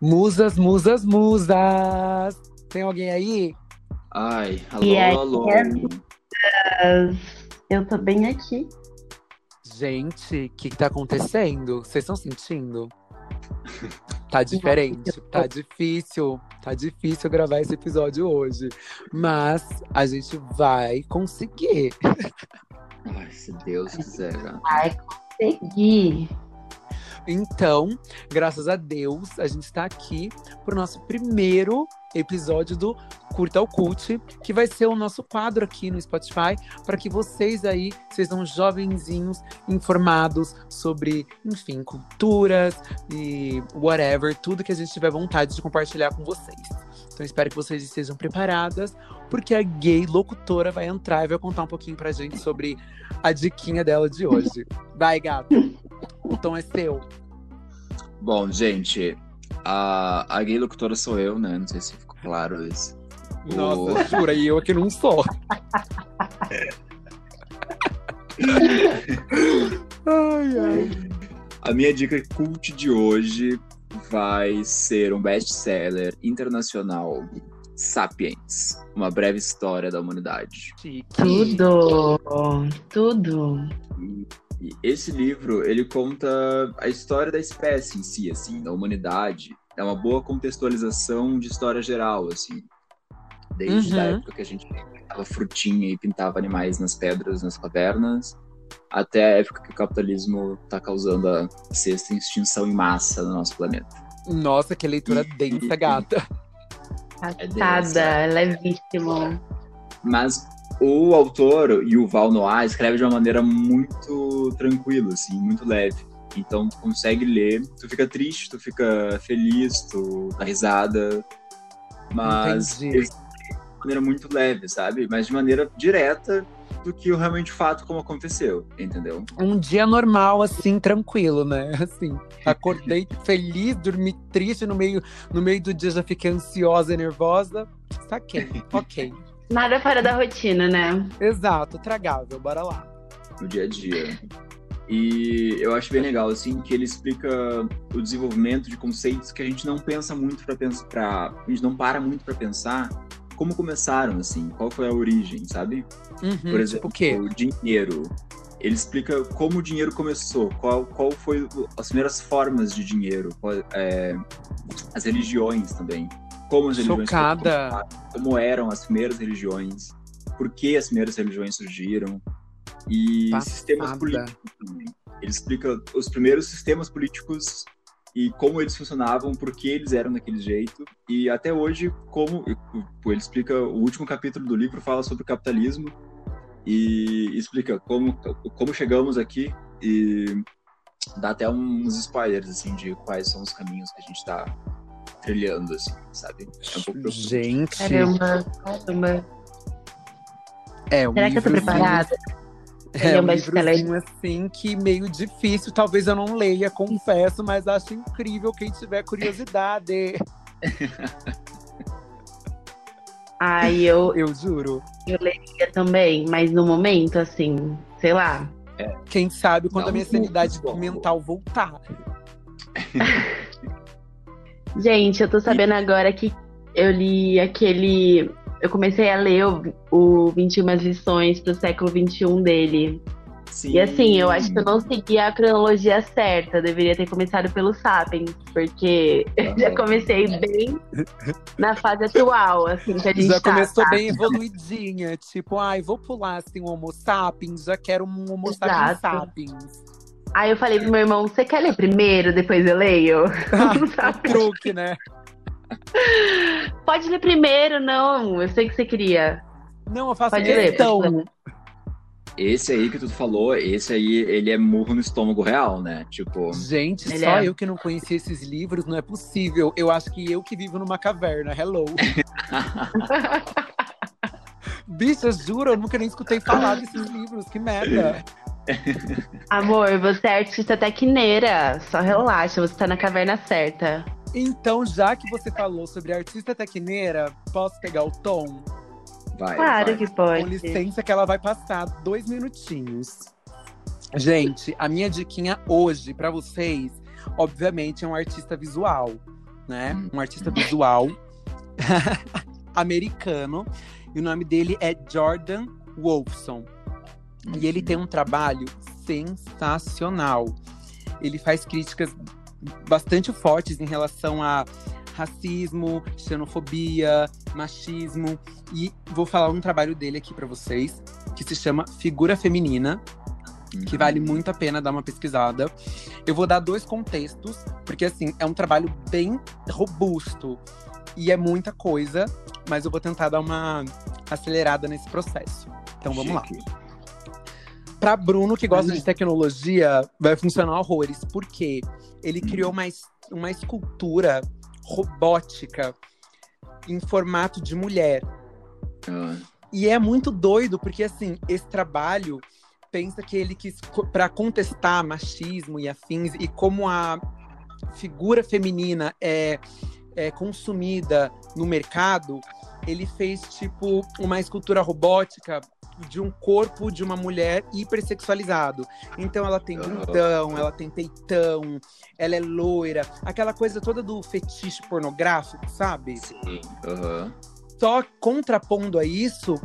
Musas, musas, musas. Tem alguém aí? Ai, alô, E aí, alô. Eu tô bem aqui. Gente, o que, que tá acontecendo? Vocês estão sentindo? Tá diferente, tá difícil, tá difícil gravar esse episódio hoje. Mas a gente vai conseguir. Ai, se Deus quiser. Vai conseguir. Então, graças a Deus, a gente está aqui pro nosso primeiro episódio do Curta ao Cult, que vai ser o nosso quadro aqui no Spotify, para que vocês aí sejam jovenzinhos informados sobre, enfim, culturas e whatever, tudo que a gente tiver vontade de compartilhar com vocês. Então, espero que vocês estejam preparadas, porque a gay locutora vai entrar e vai contar um pouquinho pra gente sobre a diquinha dela de hoje. Vai, gata. O tom é seu. Bom, gente, a, a gay locutora sou eu, né? Não sei se ficou claro isso. Nossa, jura, e eu aqui não sou. ai, ai. A minha dica cult de hoje vai ser um best-seller internacional, Sapiens, uma breve história da humanidade. Chique. Tudo. Tudo. E esse livro, ele conta a história da espécie em si, assim, da humanidade. É uma boa contextualização de história geral, assim. Desde Uhum. a época que a gente pintava frutinha e pintava animais nas pedras, nas cavernas, até a época que o capitalismo está causando a sexta extinção em massa no nosso planeta. Nossa, que leitura densa, gata. Passada, é levíssimo. Mas o autor, Yuval Noah, escreve de uma maneira muito tranquila, assim, muito leve. Então tu consegue ler, tu fica triste, tu fica feliz, tu dá risada. Mas de maneira muito leve, sabe? Mas de maneira direta do que o realmente o fato como aconteceu, entendeu? Um dia normal, assim, tranquilo, né? Assim, acordei feliz, dormi triste no meio, no meio do dia, já fiquei ansiosa e nervosa. Saquei, ok. Nada fora da rotina, né? Exato, tragável, bora lá. no dia a dia. E eu acho bem legal, assim, que ele explica o desenvolvimento de conceitos que a gente não pensa muito para pensar, pra, a gente não para muito para pensar como começaram, assim, qual foi a origem, sabe? Uhum, Por exemplo, tipo o quê? o dinheiro. Ele explica como o dinheiro começou, qual, qual foi as primeiras formas de dinheiro, qual- é, as religiões também. Como as religiões Chocada. como eram as primeiras religiões, por que as primeiras religiões surgiram e Passada. sistemas políticos também. Ele explica os primeiros sistemas políticos e como eles funcionavam, por que eles eram daquele jeito e até hoje como ele explica o último capítulo do livro fala sobre o capitalismo e explica como como chegamos aqui e dá até uns spoilers assim de quais são os caminhos que a gente está trilhando assim, sabe? É um pouco. Gente, Caramba, caramba. é um Será que eu tô preparada? É é um livrozinho assim que meio difícil, talvez eu não leia, confesso, mas acho incrível quem tiver curiosidade. Ai, eu, Eu juro. eu leria também, mas no momento, assim, sei lá. Quem sabe quando Dá a minha sanidade susto, mental voltar. Gente, eu tô sabendo agora que eu li aquele. Eu comecei a ler o, o 21 lições pro século XXI dele. Sim. E assim, eu acho que eu não segui a cronologia certa. Eu deveria ter começado pelo Sapiens, porque eu já comecei bem na fase atual, assim, que a gente Já tá. começou sabe? bem evoluidinha. Tipo, ai, vou pular assim um Homo sapiens, já quero um Homo sapiens Exato. sapiens. Aí eu falei pro meu irmão: você quer ler primeiro, depois eu leio? o truque, né? Pode ler primeiro, não. Eu sei que você queria. Não, eu faço Pode ler, pode ler. Esse aí que tu falou, esse aí, ele é murro no estômago real, né? Tipo, Gente, Ele só é. eu que não conhecia esses livros, não é possível. Eu acho que eu que vivo numa caverna. Hello. Bicha, juro, eu nunca nem escutei falar desses livros. Que merda. Amor, você é artista tecneira. Só relaxa, você tá na caverna certa. Então, já que você falou sobre artista tecneira, posso pegar o tom? vai. Claro vai. que Com pode. licença que ela vai passar dois minutinhos. Gente, a minha diquinha hoje pra vocês, obviamente, é um artista visual. né? Um artista visual americano. E o nome dele é Jordan Wolfson. E ele tem um trabalho sensacional. Ele faz críticas bastante fortes em relação a racismo, xenofobia, machismo. E vou falar um trabalho dele aqui para vocês, que se chama Figura Feminina, que vale muito a pena dar uma pesquisada. Eu vou dar dois contextos, porque assim, é um trabalho bem robusto e é muita coisa, mas eu vou tentar dar uma acelerada nesse processo. Então vamos Chique. lá. Para Bruno, que gosta Hum. de tecnologia, vai funcionar horrores, porque ele criou uma, uma escultura robótica em formato de mulher. Ah, E é muito doido, porque assim, esse trabalho pensa que ele quis para contestar machismo e afins e como a figura feminina é, é consumida no mercado, ele fez tipo uma escultura robótica de um corpo de uma mulher hipersexualizado. Então ela tem bundão, ela tem peitão, ela é loira, aquela coisa toda do fetiche pornográfico, sabe? sim. Aham. Só contrapondo a isso,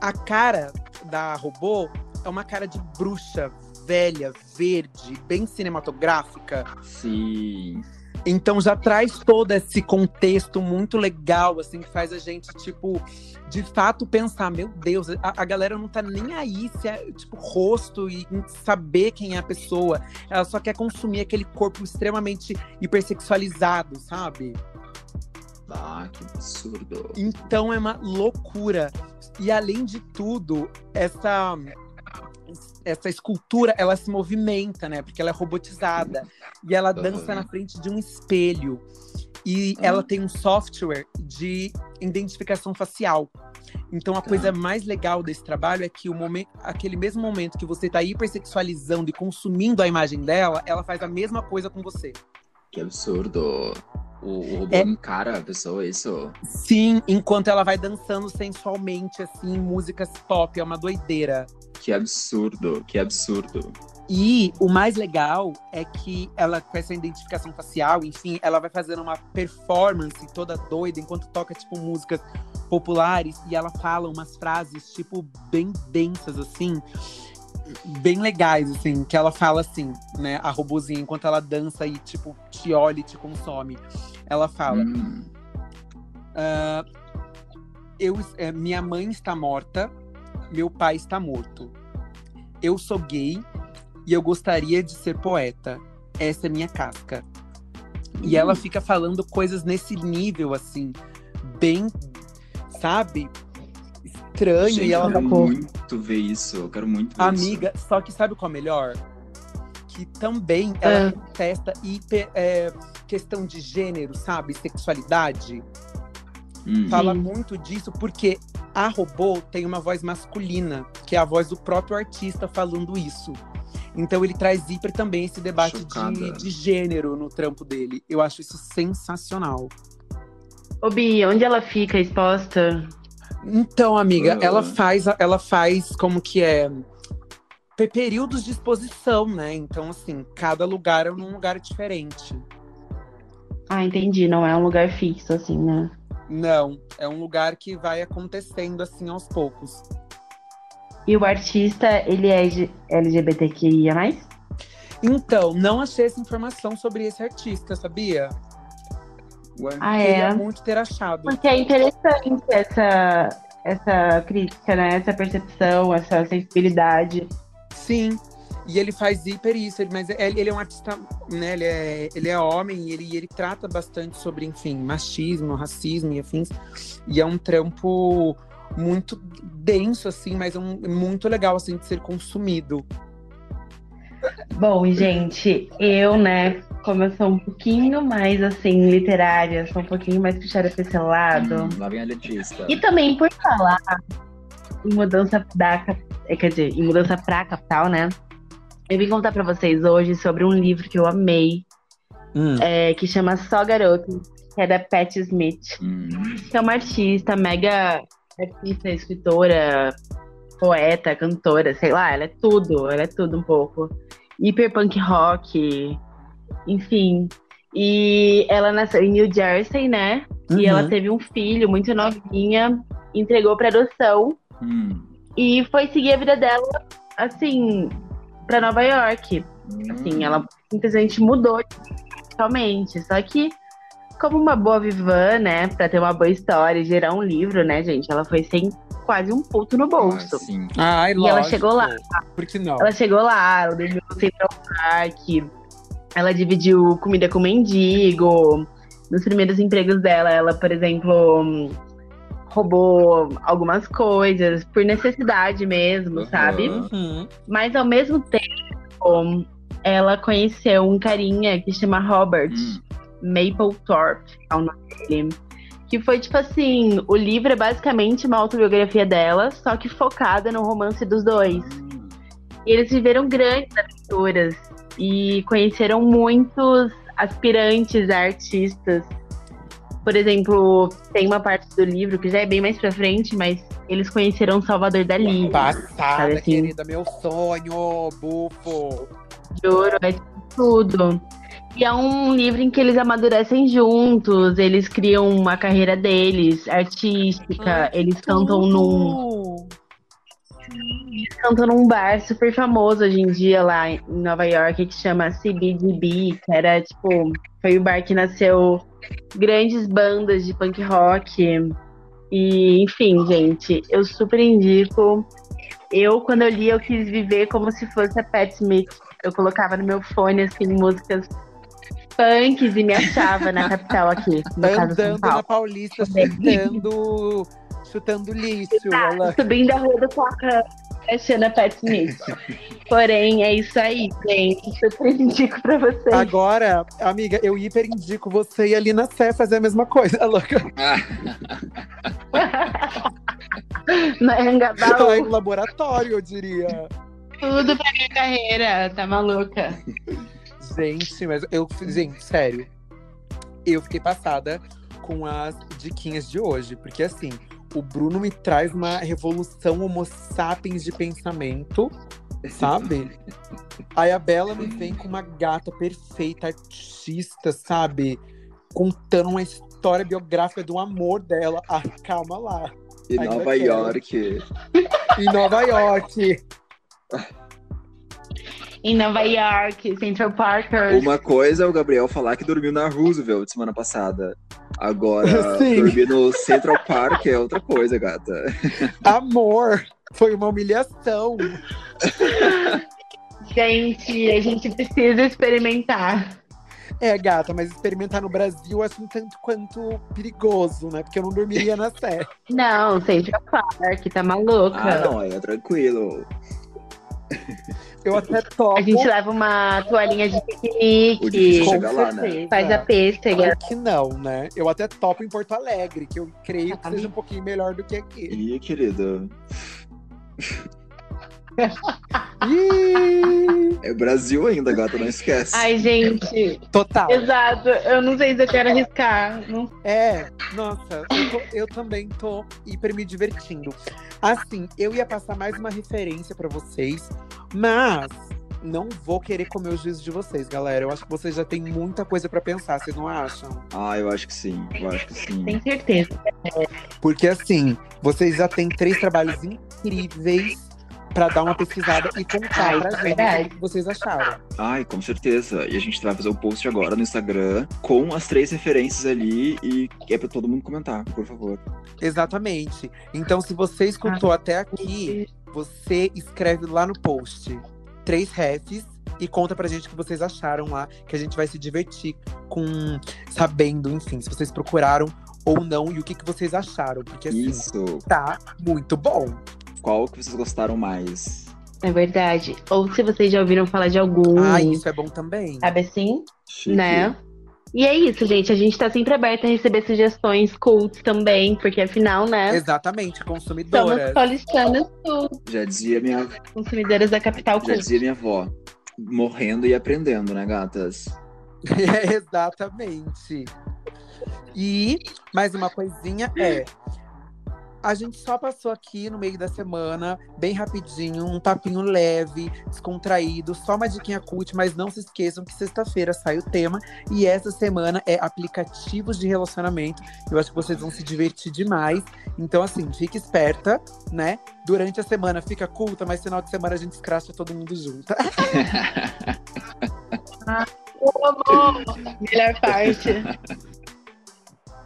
a cara da robô é uma cara de bruxa, velha, verde, bem cinematográfica. Sim. Então já traz todo esse contexto muito legal, assim, que faz a gente, tipo, de fato pensar, meu Deus, a, a galera não tá nem aí se é, tipo, rosto e saber quem é a pessoa. Ela só quer consumir aquele corpo extremamente hipersexualizado, sabe? Ah, que absurdo. Então é uma loucura. E além de tudo, essa essa escultura, ela se movimenta, né? Porque ela é robotizada. E ela dança na frente de um espelho. E Ah. ela tem um software de identificação facial. Então a Tá. coisa mais legal desse trabalho é que o momento, aquele mesmo momento que você tá hipersexualizando e consumindo a imagem dela, ela faz a mesma coisa com você. Que absurdo. O, o robô É- encara a pessoa, isso? Sim, enquanto ela vai dançando sensualmente, assim, músicas pop, é uma doideira. Que absurdo, que absurdo. E o mais legal é que ela, com essa identificação facial, enfim, ela vai fazendo uma performance toda doida enquanto toca, tipo, músicas populares e ela fala umas frases, tipo, bem densas, assim, bem legais, assim, que ela fala assim, né, a robozinha, enquanto ela dança e, tipo, te olha e te consome. Ela fala. Hum, Ah, eu, é, minha mãe está morta, meu pai está morto. Eu sou gay e eu gostaria de ser poeta. Essa é minha casca. E ela fica falando coisas nesse nível, assim, bem, sabe? Estranho. Gente, e ela eu tá quero com muito ver isso. Eu quero muito ver amiga. Só que sabe qual é melhor? Que também ela testa hiper, é, questão de gênero, sabe? Sexualidade. isso. Hum, fala muito disso porque a robô tem uma voz masculina, que é a voz do próprio artista falando isso. Então ele traz hiper também esse debate de, de gênero no trampo dele. Eu acho isso sensacional. Ô, Bi, onde ela fica exposta? Então, amiga, Ah. ela faz, ela faz como que é pe- períodos de exposição, né? Então, assim, cada lugar é num lugar diferente. Ah, entendi. Não é um lugar fixo, assim, né? Não, é um lugar que vai acontecendo assim aos poucos. E o artista, ele é LGBTQIA+. Então, não achei essa informação sobre esse artista, sabia? Ué, Ah, Queria é? muito ter achado. Porque é interessante essa, essa crítica, né? Essa percepção, essa sensibilidade. Sim. E ele faz hiper isso, ele- mas ele, ele é um artista, né? Ele é, ele é homem e ele, ele trata bastante sobre, enfim, machismo, racismo e afins. E é um trampo muito denso, assim, mas é um, muito legal, assim, de ser consumido. Bom, gente, eu, né, como eu sou um pouquinho mais, assim, literária, sou um pouquinho mais puxada pra esse lado. hum, lá vem a Letícia. E também por falar em mudança da eh, quer dizer, em mudança pra capital, né? Eu vim contar pra vocês hoje sobre um livro que eu amei, Hum. é, que chama Só Garoto, que é da Pat Smith, Hum, que é uma artista mega artista, escritora, poeta, cantora, sei lá, ela é tudo, ela é tudo um pouco. Hiper punk rock, enfim. E ela nasceu em New Jersey, né? Uhum. E ela teve um filho muito novinha, entregou pra adoção Hum. e foi seguir a vida dela, assim, pra Nova York. Assim, Hum. ela simplesmente mudou totalmente. Só que, como uma boa vivan, né, pra ter uma boa história e gerar um livro, né, gente, ela foi sem quase um puto no bolso. Ah, sim. Ai, E ela chegou lá. Por que não? Ela chegou lá, ela dormiu no Central Park, ela dividiu comida com mendigo. Nos primeiros empregos dela, ela, por exemplo, roubou algumas coisas por necessidade mesmo, Aham. sabe? Uhum. Mas ao mesmo tempo, ela conheceu um carinha que chama Robert Hum. Mapplethorpe, é o nome dele. Que foi tipo assim: o livro é basicamente uma autobiografia dela, só que focada no romance dos dois. E eles viveram grandes aventuras e conheceram muitos aspirantes a artistas. Por exemplo, tem uma parte do livro que já é bem mais pra frente, mas eles conheceram Salvador Dali. Passada, assim? querida, meu sonho, bufo. de ouro, é tudo. E é um livro em que eles amadurecem juntos, eles criam uma carreira deles, artística, Ai, eles cantam num, cantam num bar super famoso hoje em dia lá em Nova York, que chama CBGB, que era tipo, foi o bar que nasceu grandes bandas de punk rock. E, enfim, gente, eu super indico. Eu, quando eu li, eu quis viver como se fosse a Pat Smith. Eu colocava no meu fone, assim, músicas punks e me achava na capital aqui, no Andando na. Paulista, chutando, chutando lixo. Ela... Subindo a rua do Coca, achando a Pat Smith. Porém, é isso aí, gente. Super indico pra vocês. Agora, amiga, eu hiper indico você ir ali na Sé fazer a mesma coisa, louca. No Anhangabaú, Ai, no laboratório, eu diria. tudo pra minha carreira, tá maluca? Gente, mas eu, gente, sério. Eu fiquei passada com as diquinhas de hoje, porque assim, o Bruno me traz uma revolução homo sapiens de pensamento, sabe? Aí a Bela me vem com uma gata perfeita, artista, sabe? Contando uma história biográfica do amor dela. Ah, calma lá. E Ainda Nova. York. Em Nova York. Em Nova York, Central Parkers. Uma coisa é o Gabriel falar que dormiu na Roosevelt semana passada. Agora, Sim. dormir no Central Park é outra coisa, gata. Amor. Foi uma humilhação. Gente, a gente precisa experimentar. É, gata, mas experimentar no Brasil acho um tanto quanto perigoso, né? Porque eu não dormiria na Sé. Não, Central Park, tá maluca. Ah, não, é tranquilo. Eu até topo. A gente leva uma toalhinha de é piquenique, Com chegar lá, né? faz a pêssega. Claro que não, né? Eu até topo em Porto Alegre, que eu creio que seja um pouquinho melhor do que aqui. Ih, querido. É Brasil ainda, gata, não esquece. Ai, gente, total. exato. Eu não sei se eu quero arriscar. Não É, nossa, eu, tô- eu também tô hiper me divertindo. Assim, eu ia passar mais uma referência pra vocês, mas não vou querer comer o juízo de vocês, galera. Eu acho que vocês já têm muita coisa pra pensar, vocês não acham? Ah, eu acho que sim. Eu acho que sim. tenho certeza. Porque assim, vocês já têm três trabalhos incríveis pra dar uma pesquisada e contar Ai, pra é gente verdade. o que vocês acharam. Ai, com certeza. E a gente vai fazer o post agora no Instagram com as três referências ali e é pra todo mundo comentar, por favor. Exatamente. Então, se você escutou até aqui, você escreve lá no post três refs e conta pra gente o que vocês acharam lá, que a gente vai se divertir com sabendo, enfim, se vocês procuraram ou não e o que, que vocês acharam. Porque assim, Isso. tá muito bom. Qual que vocês gostaram mais? É verdade. Ou se vocês já ouviram falar de algum, Ah, isso é bom também. sabe assim? Chique. Né? E é isso, gente. A gente tá sempre aberta a receber sugestões, cults também, porque afinal, né? Exatamente, Somos consumidoras. paulistanas tudo, Já dizia minha, consumidoras da capital já cult. dizia minha avó. Morrendo e aprendendo, né, gatas? É, exatamente. E mais uma coisinha é. A gente só passou aqui no meio da semana, bem rapidinho, um papinho leve, descontraído, só uma diquinha cult, mas não se esqueçam que sexta-feira sai o tema e essa semana é aplicativos de relacionamento. Eu acho que vocês vão se divertir demais. Então, assim, fique esperta, né? Durante a semana fica culta, mas final de semana a gente escracha todo mundo junto. Melhor parte.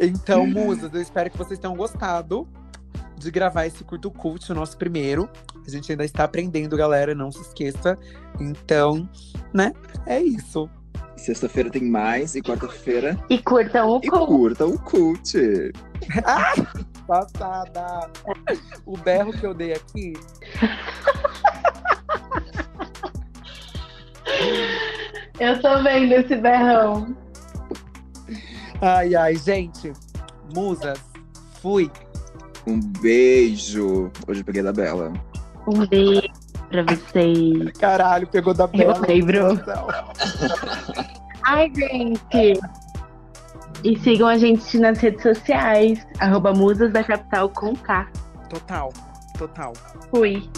Então, musas, eu espero que vocês tenham gostado de gravar esse curto cult, o nosso primeiro. A gente ainda está aprendendo, galera, não se esqueça. Então, né? É isso. Sexta-feira tem mais e quarta-feira. E curtam o E cult. curta o cult. Passada! O berro que eu dei aqui. Eu tô vendo esse berrão. Ai, ai, gente. Musas, fui. Um beijo. Hoje eu peguei da Bela. Um beijo pra vocês. Caralho, pegou da Bela. lembro. Ai, gente. E sigam a gente nas redes sociais. Arroba Musas da Capital com K. Total, total. Fui.